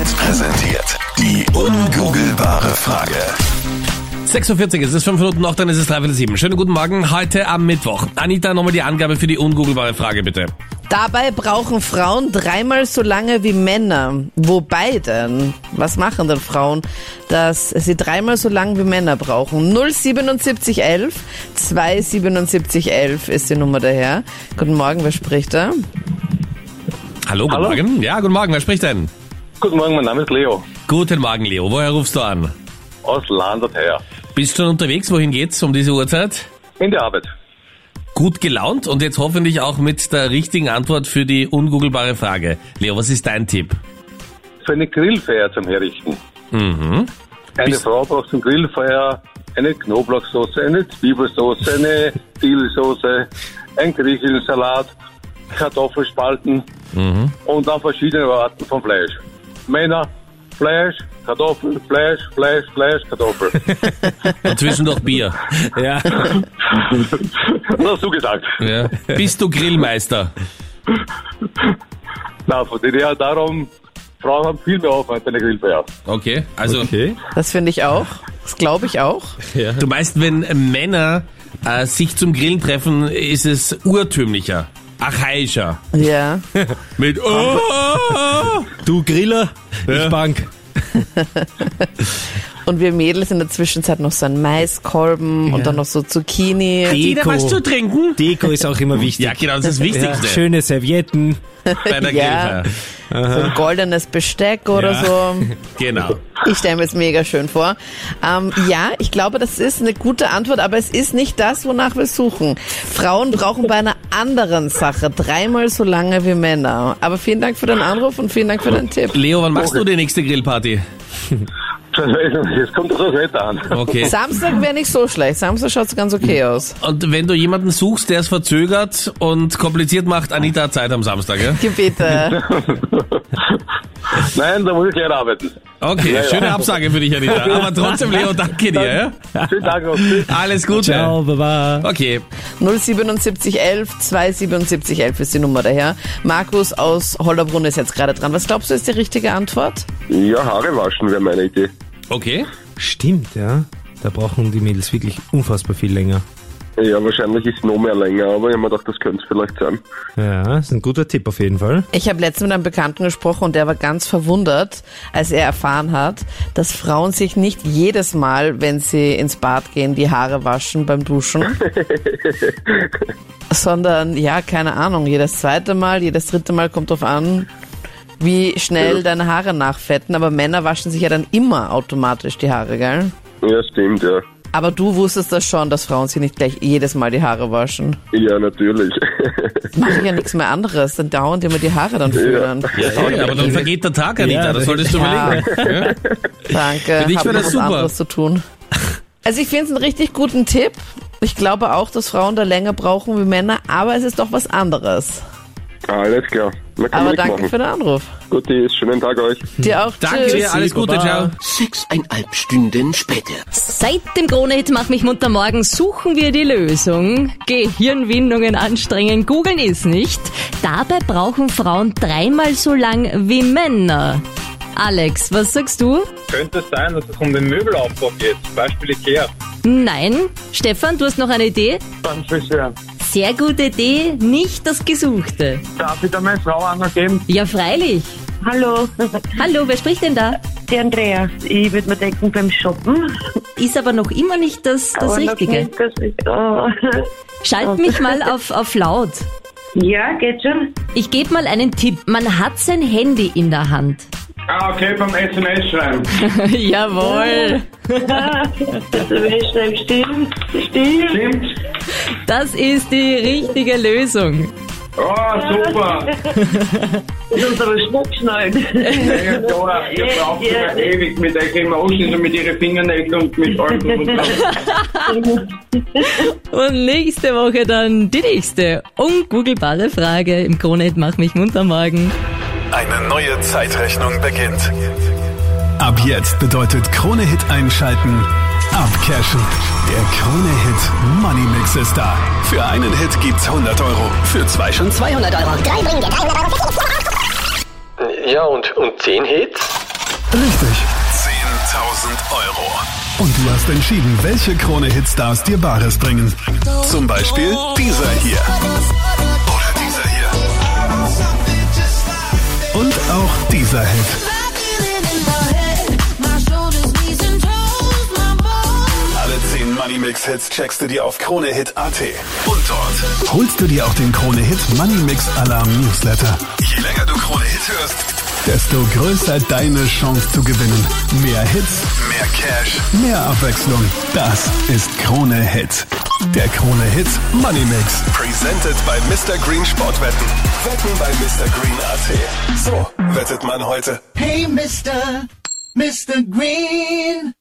Hit präsentiert. Die ungoogelbare Frage. 46, es ist 5 Minuten noch, dann ist es 3 7. Schönen guten Morgen, heute am Mittwoch. Anita, nochmal die Angabe für die ungoogelbare Frage, bitte. Dabei brauchen Frauen dreimal so lange wie Männer. Wobei denn? Was machen denn Frauen, dass sie dreimal so lange wie Männer brauchen? 07711 27711 ist die Nummer daher. Guten Morgen, wer spricht da? Hallo, guten Hallo? Morgen. Ja, guten Morgen, wer spricht denn? Guten Morgen, mein Name ist Leo. Guten Morgen, Leo. Woher rufst du an? Aus Landert her. Bist du schon unterwegs? Wohin geht's um diese Uhrzeit? In der Arbeit. Gut gelaunt und jetzt hoffentlich auch mit der richtigen Antwort für die ungoogelbare Frage. Leo, was ist dein Tipp? Für eine Grillfeier zum Herrichten. Mhm. Eine Bist- Frau braucht zum Grillfeier eine Knoblauchsoße, eine Zwiebelsauce, eine Dielsoße, ein Griechischsalat, Kartoffelspalten und dann verschiedene Arten von Fleisch. Männer, Fleisch, Kartoffel, Fleisch, Fleisch, Fleisch, Kartoffel. Und zwischendurch Bier. Ja. Na, so gesagt. Ja. Bist du Grillmeister? Na, von her darum, Frauen haben viel mehr Aufwand bei einer Grillfeier. Okay, also Okay. Das finde ich auch. Das glaube ich auch. Ja. du meinst, wenn Männer äh, sich zum Grillen treffen, ist es urtümlicher, archaischer. Ja. Mit oh, Du Griller, Ja. ich Bank. Und wir Mädels in der Zwischenzeit noch so einen Maiskolben und dann noch so Zucchini. Jeder Deko. was zu trinken? Deko ist auch immer wichtig. Ja, genau, das ist das Ja, Wichtigste schöne Servietten. bei der Ja. So ein goldenes Besteck oder Ja. so. Genau. Ich stelle mir es mega schön vor. Ähm, ja, ich glaube, das ist eine gute Antwort, aber es ist nicht das, wonach wir suchen. Frauen brauchen bei einer anderen Sache dreimal so lange wie Männer. Aber vielen Dank für den Anruf und vielen Dank für den Tipp. Leo, wann machst du die nächste Grillparty? Jetzt kommt doch das Wetter an. Okay. Samstag wäre nicht so schlecht. Samstag schaut es ganz okay aus. Und wenn du jemanden suchst, der es verzögert und kompliziert macht, Anita hat Zeit am Samstag, ja? Gebete. Nein, da muss ich gleich arbeiten. Okay, Ja, ja. schöne Absage für dich, Anita. Aber trotzdem, Leo, danke dir, ja? Schönen Tag noch. Tschüss. Alles Gute. Ciao, baba. Okay. 07711 27711 ist die Nummer daher. Markus aus Hollerbrunn ist jetzt gerade dran. Was glaubst du, ist die richtige Antwort? Ja, Haare waschen wäre meine Idee. Okay. Stimmt, ja. Da brauchen die Mädels wirklich unfassbar viel länger. Ja, wahrscheinlich ist es noch mehr länger, aber ich habe mir gedacht, das könnte es vielleicht sein. Ja, ist ein guter Tipp auf jeden Fall. Ich habe letztens mit einem Bekannten gesprochen und der war ganz verwundert, als er erfahren hat, dass Frauen sich nicht jedes Mal, wenn sie ins Bad gehen, die Haare waschen beim Duschen. sondern, ja, keine Ahnung, jedes zweite Mal, jedes dritte Mal kommt drauf an, wie schnell deine Haare nachfetten. Aber Männer waschen sich ja dann immer automatisch die Haare, gell? Ja, stimmt, ja. Aber du wusstest das schon, dass Frauen sich nicht gleich jedes Mal die Haare waschen. Ja, natürlich. Machen ja nichts mehr anderes, dann dauernd immer die Haare dann föhnen. Ja, aber dann vergeht der Tag, Anita. Ja, das solltest du ja. überlegen. Ja? Danke, Für dich hab wär noch das was super. anderes zu tun. Also ich finde es einen richtig guten Tipp. Ich glaube auch, dass Frauen da länger brauchen wie Männer, aber es ist doch was anderes. Alles klar. Man kann Aber danke machen. für den Anruf. Gut, schönen Tag euch. Dir auch. Danke Tschüss. dir, alles Gute, Baba. ciao. Sechseinhalb Stunden später. Seit dem Krone-Hit Mach mich munter morgen suchen wir die Lösung. Gehirnwindungen anstrengen, googeln ist nicht. Dabei brauchen Frauen dreimal so lang wie Männer. Alex, was sagst du? Könnte es sein, dass es um den Möbelaufbau geht, Beispiel Ikea. Nein. Stefan, du hast noch eine Idee? Beim Friseur. Sehr gute Idee, nicht das Gesuchte. Darf ich da meine Frau angeben? Ja, freilich. Hallo, Hallo, wer spricht denn da? die Andrea. Ich würde mir denken beim Shoppen. Ist aber noch immer nicht das, das aber noch Richtige. nicht, dass ich, oh. Schalt mich mal auf, auf laut. Ja, geht schon. Ich gebe mal einen Tipp. Man hat sein Handy in der Hand. Ah, okay, beim SMS schreiben. Jawohl. Das wäre schnell stimmt. Stimmt. Stimmt? Das ist die richtige Lösung. Oh, super. Das ist aber schnackschnallt. Ja, klar, ihr braucht Ja, ja ewig mit euch Emotions und mit ihren Fingernägeln und mit allem und nächste Woche dann die nächste ungoogelbare Frage im Krone Mach mich munter morgen. Eine neue Zeitrechnung beginnt. Ab jetzt bedeutet Krone-Hit einschalten, abcashen. Der Krone-Hit Money Mix ist da. Für einen Hit gibt's 100 Euro, für zwei schon 200 Euro. Ja, und, und 10 Hits? Richtig. 10.000 Euro. Und du hast entschieden, welche Krone-Hitstars dir Bares bringen. Zum Beispiel dieser hier. Dieser Hit. Alle 10 Money Mix Hits checkst du dir auf KroneHit.at. Und dort holst du dir auch den Krone Hit Money Mix Alarm Newsletter. Je länger du Krone Hit hörst, desto größer deine Chance zu gewinnen. Mehr Hits, mehr Cash, mehr Abwechslung. Das ist Krone Hit. Der Krone Hit Money Mix. Presented by Mr. Green Sportwetten. Wetten bei MrGreen.at. So wettet man heute. Hey, Mr. Mr. Green.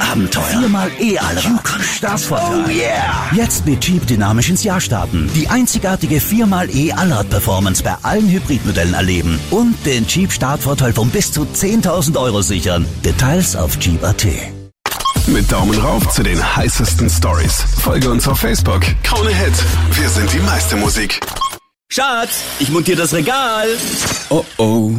Abenteuer. Viermal E-Allrad. Startvorteil. Oh yeah. Jetzt mit Jeep dynamisch ins Jahr starten. Die einzigartige viermal E-Allrad-Performance bei allen Hybridmodellen erleben. Und den Jeep Startvorteil von bis zu 10.000 Euro sichern. Details auf Jeep.at. Mit Daumen rauf zu den heißesten Stories. Folge uns auf Facebook. Krone Hit. Wir sind die meiste Musik. Schatz, ich montiere das Regal. Oh oh.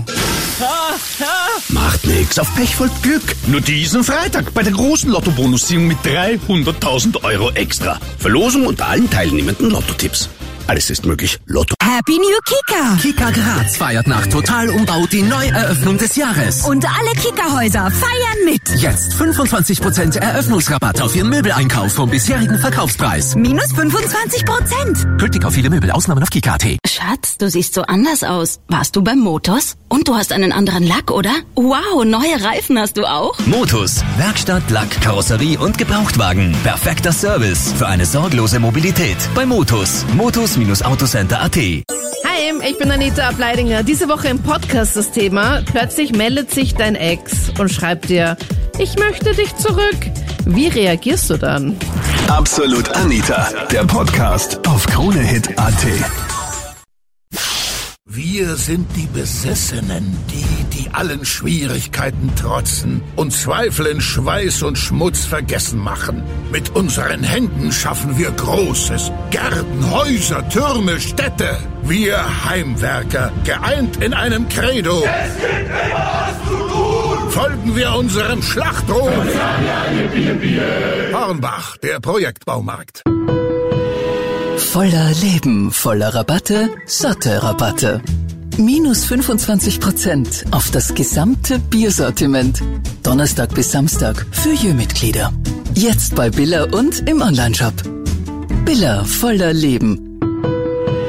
Ah, ah. Macht nix. Auf Pech folgt Glück. Nur diesen Freitag bei der großen Lotto-Bonusziehung mit 300.000 Euro extra. Verlosung unter allen teilnehmenden Lotto-Tipps. Alles ist möglich. Lotto. Happy New Kika! Kika Graz feiert nach Totalumbau die Neueröffnung des Jahres. Und alle Kika-Häuser feiern mit. Jetzt 25% Eröffnungsrabatt auf Ihren Möbeleinkauf vom bisherigen Verkaufspreis. Minus 25%. Gültig auf viele Möbel, Ausnahmen auf Kika.at. Schatz, du siehst so anders aus. Warst du beim Motos? Und du hast einen anderen Lack, oder? Wow, neue Reifen hast du auch? Motus, Werkstatt, Lack, Karosserie und Gebrauchtwagen. Perfekter Service für eine sorglose Mobilität. Bei Motus. Motus-Autocenter.at. Hi, ich bin Anita Ableidinger. Diese Woche im Podcast das Thema. Plötzlich meldet sich dein Ex und schreibt dir, ich möchte dich zurück. Wie reagierst du dann? Absolut Anita. Der Podcast auf KroneHit.at. Wir sind die Besessenen, die, die allen Schwierigkeiten trotzen und Zweifel in Schweiß und Schmutz vergessen machen. Mit unseren Händen schaffen wir Großes. Gärten, Häuser, Türme, Städte. Wir Heimwerker, geeint in einem Credo. Es gibt immer was zu tun. Folgen wir unserem Schlachtruf. Hornbach, der Projektbaumarkt. Voller Leben, voller Rabatte, satte Rabatte. Minus 25 Prozent auf das gesamte Biersortiment. Donnerstag bis Samstag für Jö-Mitglieder. Jetzt bei Billa und im Onlineshop. Billa voller Leben.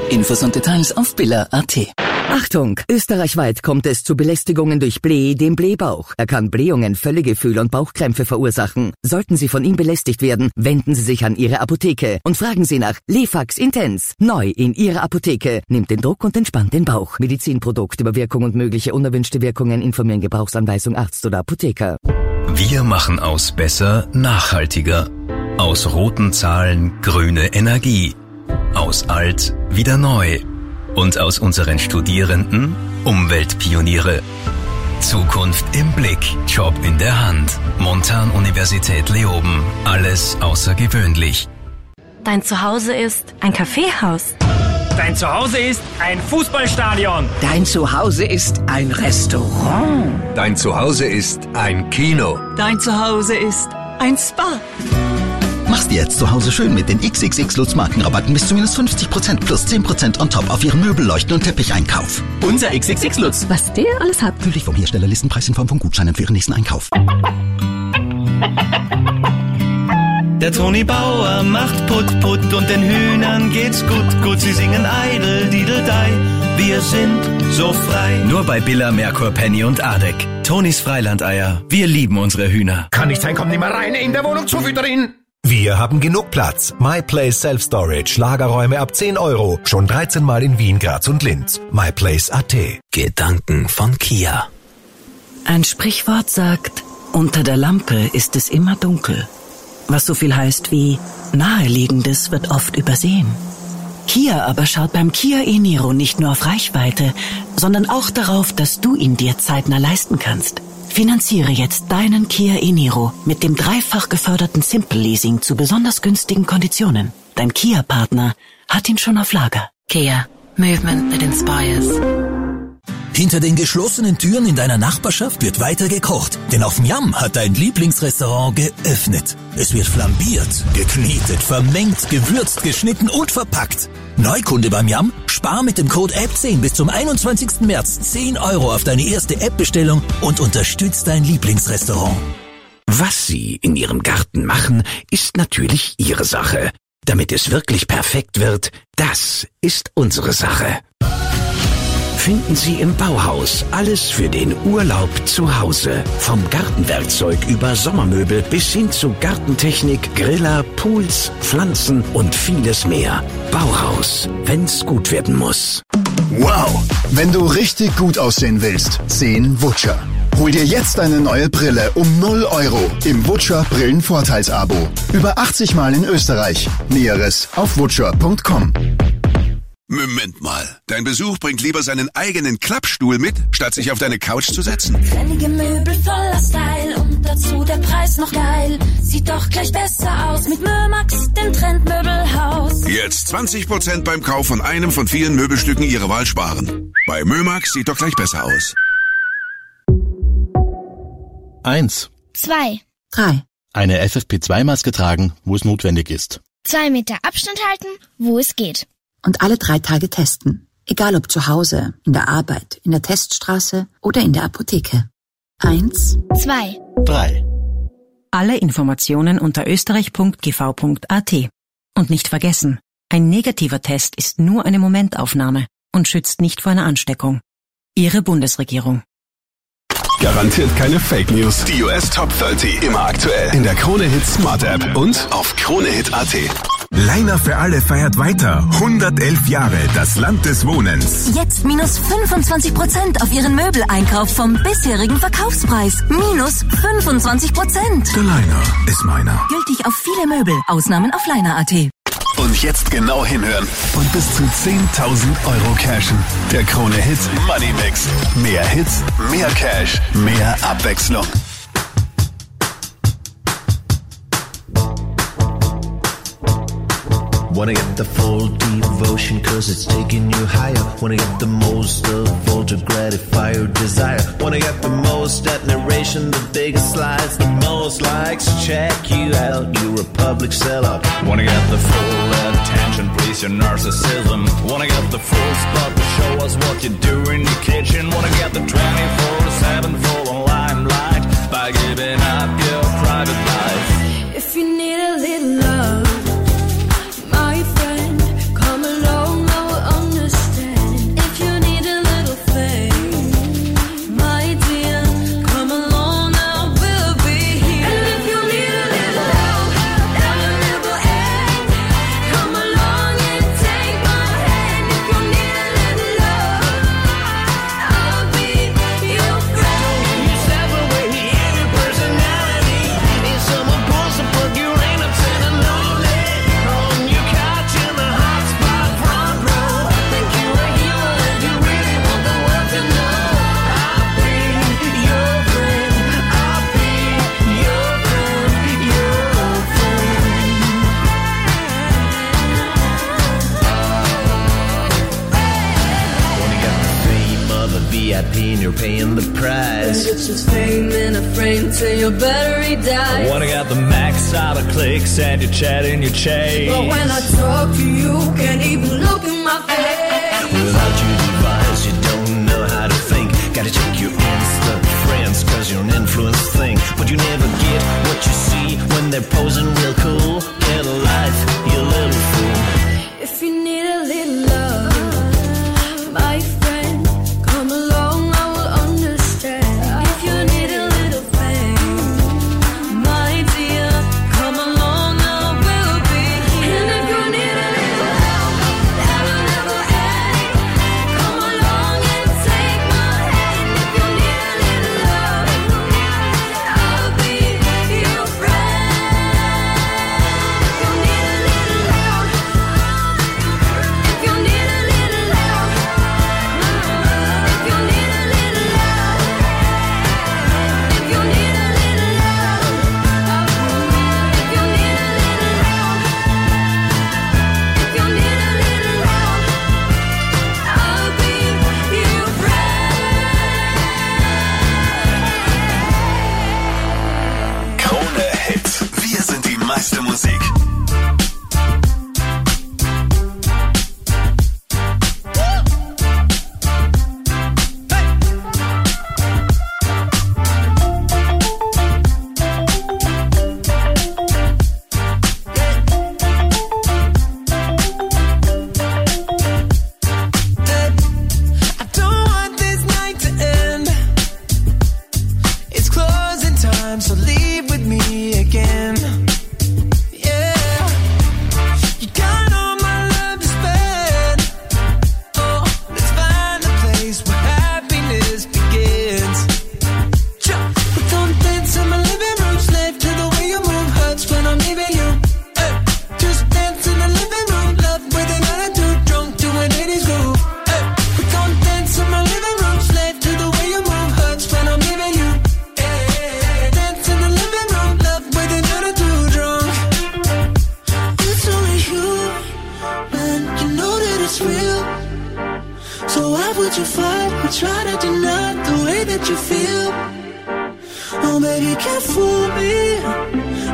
Infos und Details auf billa.at. Achtung! Österreichweit kommt es zu Belästigungen durch Blee, dem Blähbauch. Er kann Blähungen, Völlegefühl und Bauchkrämpfe verursachen. Sollten Sie von ihm belästigt werden, wenden Sie sich an Ihre Apotheke und fragen Sie nach Lefax Intens. Neu in Ihrer Apotheke. Nimmt den Druck und entspannt den Bauch. Medizinprodukt über Wirkung und mögliche unerwünschte Wirkungen informieren Gebrauchsanweisung Arzt oder Apotheker. Wir machen aus besser nachhaltiger. Aus roten Zahlen grüne Energie. Aus alt wieder neu. Und aus unseren Studierenden Umweltpioniere. Zukunft im Blick, Job in der Hand. Montan Universität Leoben. Alles außergewöhnlich. Dein Zuhause ist ein Kaffeehaus. Dein Zuhause ist ein Fußballstadion. Dein Zuhause ist ein Restaurant. Dein Zuhause ist ein Kino. Dein Zuhause ist ein Spa. Jetzt zu Hause schön mit den XXX Lutz Markenrabatten bis zu minus 50% plus 10% on top auf Ihren Möbelleuchten und Teppicheinkauf. Unser XXX Lutz. Was der alles hat. Gültig vom Hersteller Listenpreis in Form von Gutscheinen für Ihren nächsten Einkauf. Der Toni Bauer macht Put Put und den Hühnern geht's gut, gut. Sie singen Eidel, Dideldei. Wir sind so frei. Nur bei Billa, Merkur, Penny und Ardek. Tonis Freilandeier. Wir lieben unsere Hühner. Kann nicht sein, kommt nicht mehr rein in der Wohnung zu füttern. Wir haben genug Platz. MyPlace Self Storage. Lagerräume ab 10 Euro. Schon 13 Mal in Wien, Graz und Linz. MyPlace.at. Gedanken von Kia. Ein Sprichwort sagt, unter der Lampe ist es immer dunkel. Was so viel heißt wie, Naheliegendes wird oft übersehen. Kia aber schaut beim Kia e-Niro nicht nur auf Reichweite, sondern auch darauf, dass du ihn dir zeitnah leisten kannst. Finanziere jetzt deinen Kia e-Niro mit dem dreifach geförderten Simple Leasing zu besonders günstigen Konditionen. Dein Kia-Partner hat ihn schon auf Lager. Kia. Movement that inspires. Hinter den geschlossenen Türen in deiner Nachbarschaft wird weiter gekocht, denn auf Miam hat dein Lieblingsrestaurant geöffnet. Es wird flambiert, geknetet, vermengt, gewürzt, geschnitten und verpackt. Neukunde beim Miam, spar mit dem Code APP10 bis zum 21. März 10 Euro auf deine erste App-Bestellung und unterstützt dein Lieblingsrestaurant. Was Sie in Ihrem Garten machen, ist natürlich Ihre Sache. Damit es wirklich perfekt wird, das ist unsere Sache. Finden Sie im Bauhaus alles für den Urlaub zu Hause. Vom Gartenwerkzeug über Sommermöbel bis hin zu Gartentechnik, Griller, Pools, Pflanzen und vieles mehr. Bauhaus, wenn's gut werden muss. Wow! Wenn du richtig gut aussehen willst, sehen Wutscher. Hol dir jetzt eine neue Brille um 0 Euro im Wutscher Brillenvorteilsabo. Über 80 Mal in Österreich. Näheres auf wutscher.com. Moment mal. Dein Besuch bringt lieber seinen eigenen Klappstuhl mit, statt sich auf deine Couch zu setzen. Trendige Möbel voller Style und dazu der Preis noch geil. Sieht doch gleich besser aus mit Mömax, dem Trendmöbelhaus. Jetzt 20% beim Kauf von einem von vielen Möbelstücken Ihrer Wahl sparen. Bei Mömax sieht doch gleich besser aus. Eins. Zwei. Drei. Eine FFP2-Maske tragen, wo es notwendig ist. Zwei Meter Abstand halten, wo es geht. Und alle drei Tage testen. Egal ob zu Hause, in der Arbeit, in der Teststraße oder in der Apotheke. Eins. Zwei. Drei. Alle Informationen unter österreich.gv.at. Und nicht vergessen, ein negativer Test ist nur eine Momentaufnahme und schützt nicht vor einer Ansteckung. Ihre Bundesregierung. Garantiert keine Fake News. Die US Top 30 immer aktuell in der Krone Hit Smart App und auf KroneHit.at. Leiner für alle feiert weiter. 111 Jahre, das Land des Wohnens. Jetzt minus 25% auf Ihren Möbeleinkauf vom bisherigen Verkaufspreis. Minus 25%. Der Leiner ist meiner. Gültig auf viele Möbel. Ausnahmen auf Leiner.at. Und jetzt genau hinhören und bis zu 10.000 Euro cashen. Der Krone Hit Money Mix. Mehr Hits, mehr Cash, mehr Abwechslung. Wanna get the full devotion cause it's taking you higher. Wanna get the most of all to gratify your desire. Wanna get the most admiration, the biggest slides, the most likes. Check you out, you're a public sellout. Wanna get the full attention, please your narcissism. Wanna get the full spot to show us what you do out of clicks and you're chatting your chase. But when I talk to you, can't even look in my face. Without your device, you don't know how to think. Gotta check your Insta friends, cause you're an influence thing. But you never get what you see when they're posing real cool. Get a life, why would you fight and try to deny the way that you feel? Oh, baby, can't fool me.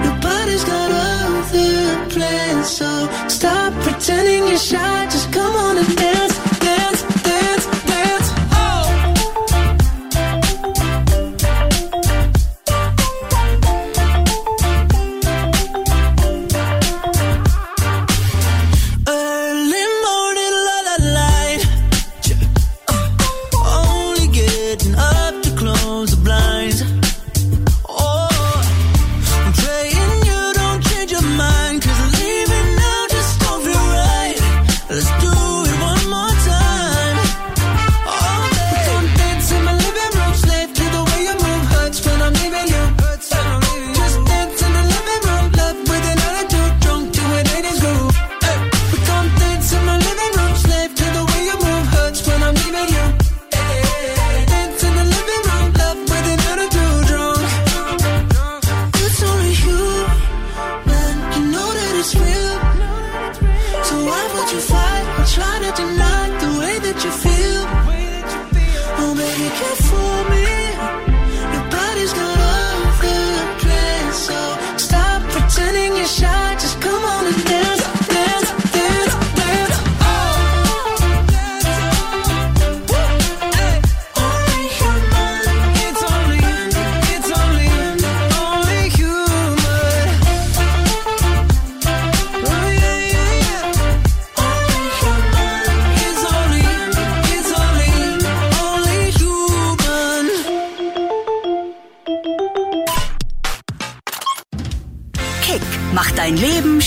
Your body's got other plans, so stop pretending you're shy. Just come on and dance.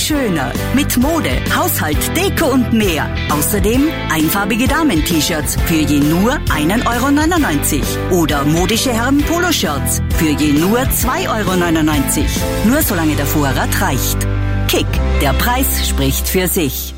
schöner. Mit Mode, Haushalt, Deko und mehr. Außerdem einfarbige Damen-T-Shirts für je nur 1,99 Euro. Oder modische Herren-Poloshirts für je nur 2,99 Euro. Nur solange der Vorrat reicht. Kick, der Preis spricht für sich.